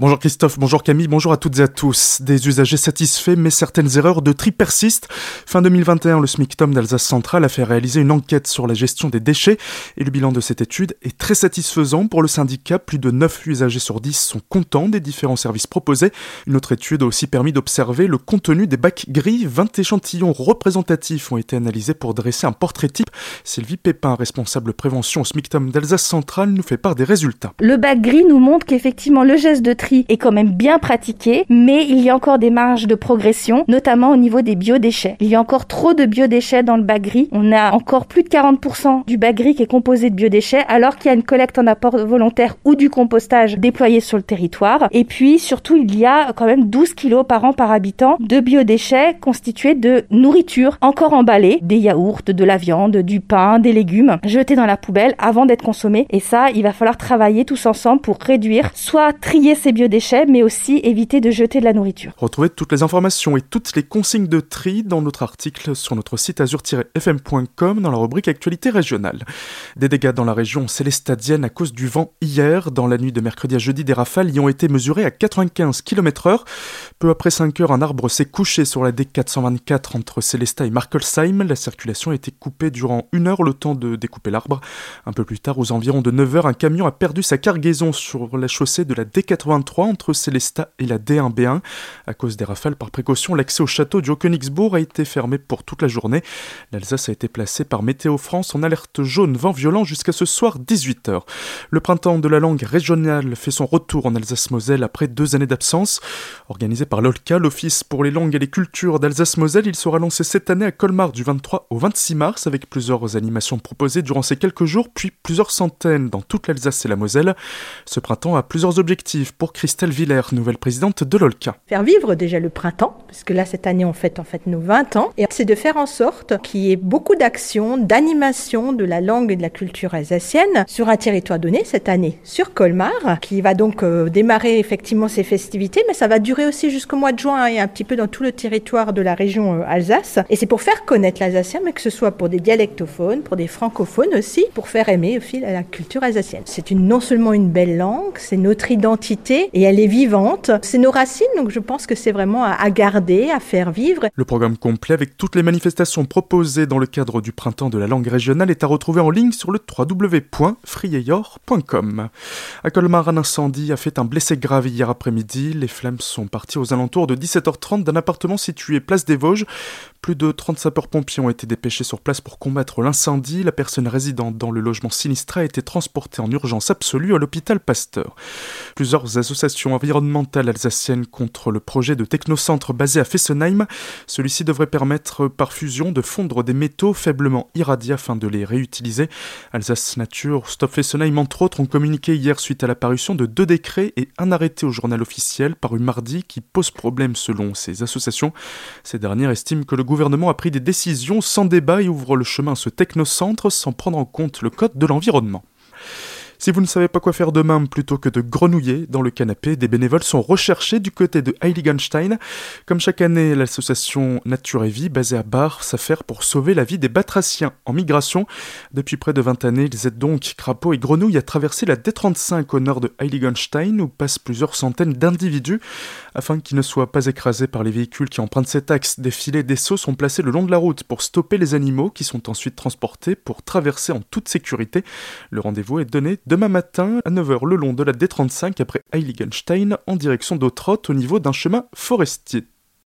Bonjour Christophe, bonjour Camille, bonjour à toutes et à tous. Des usagers satisfaits, mais certaines erreurs de tri persistent. Fin 2021, le SMICTOM d'Alsace Centrale a fait réaliser une enquête sur la gestion des déchets et le bilan de cette étude est très satisfaisant pour le syndicat. Plus de 9 usagers sur 10 sont contents des différents services proposés. Une autre étude a aussi permis d'observer le contenu des bacs gris. 20 échantillons représentatifs ont été analysés pour dresser un portrait type. Sylvie Pépin, responsable prévention au SMICTOM d'Alsace Centrale, nous fait part des résultats. Le bac gris nous montre qu'effectivement le geste de tri est quand même bien pratiqué, mais il y a encore des marges de progression, notamment au niveau des biodéchets. Il y a encore trop de biodéchets dans le bac gris. On a encore plus de 40% du bac gris qui est composé de biodéchets, alors qu'il y a une collecte en apport volontaire ou du compostage déployé sur le territoire. Et puis, surtout, il y a quand même 12 kilos par an par habitant de biodéchets constitués de nourriture encore emballée, des yaourts, de la viande, du pain, des légumes, jetés dans la poubelle avant d'être consommés. Et ça, il va falloir travailler tous ensemble pour réduire, soit trier ces biodéchets, mais aussi éviter de jeter de la nourriture. Retrouvez toutes les informations et toutes les consignes de tri dans notre article sur notre site azur-fm.com dans la rubrique Actualité régionale. Des dégâts dans la région célestadienne à cause du vent hier. Dans la nuit de mercredi à jeudi, des rafales y ont été mesurées à 95 km/h. Peu après 5 heures, un arbre s'est couché sur la D424 entre Célestat et Markelsheim. La circulation a été coupée durant une heure, le temps de découper l'arbre. Un peu plus tard, aux environs de 9 heures, un camion a perdu sa cargaison sur la chaussée de la D83 entre Célestat et la D1B1. À cause des rafales, par précaution, l'accès au château du Haut-Königsbourg a été fermé pour toute la journée. L'Alsace a été placée par Météo France en alerte jaune vent violent jusqu'à ce soir 18h. Le printemps de la langue régionale fait son retour en Alsace-Moselle après deux années d'absence. Organisé par l'OLCA, l'Office pour les langues et les cultures d'Alsace-Moselle, il sera lancé cette année à Colmar du 23 au 26 mars avec plusieurs animations proposées durant ces quelques jours, puis plusieurs centaines dans toute l'Alsace et la Moselle. Ce printemps a plusieurs objectifs pour Christelle Villers, nouvelle présidente de l'OLCA. Faire vivre déjà le printemps, parce que là, cette année, on fête en fait nos 20 ans, et c'est de faire en sorte qu'il y ait beaucoup d'actions, d'animation de la langue et de la culture alsacienne sur un territoire donné, cette année sur Colmar, qui va donc euh, démarrer effectivement ses festivités, mais ça va durer aussi jusqu'au mois de juin et un petit peu dans tout le territoire de la région euh, Alsace. Et c'est pour faire connaître l'alsacien, mais que ce soit pour des dialectophones, pour des francophones aussi, pour faire aimer au fil la culture alsacienne. C'est non seulement une belle langue, c'est notre identité et elle est vivante. C'est nos racines, donc je pense que c'est vraiment à, garder, à faire vivre. Le programme complet avec toutes les manifestations proposées dans le cadre du printemps de la langue régionale est à retrouver en ligne sur le www.frieyor.com. À Colmar, un incendie a fait un blessé grave hier après-midi. Les flammes sont parties aux alentours de 17h30 d'un appartement situé place des Vosges. Plus de 30 sapeurs-pompiers ont été dépêchés sur place pour combattre l'incendie. La personne résidente dans le logement sinistré a été transportée en urgence absolue à l'hôpital Pasteur. Plusieurs associations environnementales alsaciennes contre le projet de technocentre basé à Fessenheim. Celui-ci devrait permettre par fusion de fondre des métaux faiblement irradiés afin de les réutiliser. Alsace Nature, Stop Fessenheim entre autres ont communiqué hier suite à l'apparition de deux décrets et un arrêté au journal officiel paru mardi qui pose problème selon ces associations. Ces dernières estiment que le gouvernement a pris des décisions sans débat et ouvre le chemin à ce technocentre sans prendre en compte le code de l'environnement. Si vous ne savez pas quoi faire demain, plutôt que de grenouiller dans le canapé, des bénévoles sont recherchés du côté de Heiligenstein. Comme chaque année, l'association Nature et Vie, basée à Bar, s'affaire pour sauver la vie des batraciens en migration. Depuis près de 20 années, ils aident donc crapauds et grenouilles à traverser la D35 au nord de Heiligenstein, où passent plusieurs centaines d'individus. Afin qu'ils ne soient pas écrasés par les véhicules qui empruntent cet axe, des filets des seaux sont placés le long de la route pour stopper les animaux qui sont ensuite transportés pour traverser en toute sécurité. Le rendez-vous est donné demain matin à 9h le long de la D35 après Heiligenstein en direction d'Autrot au niveau d'un chemin forestier.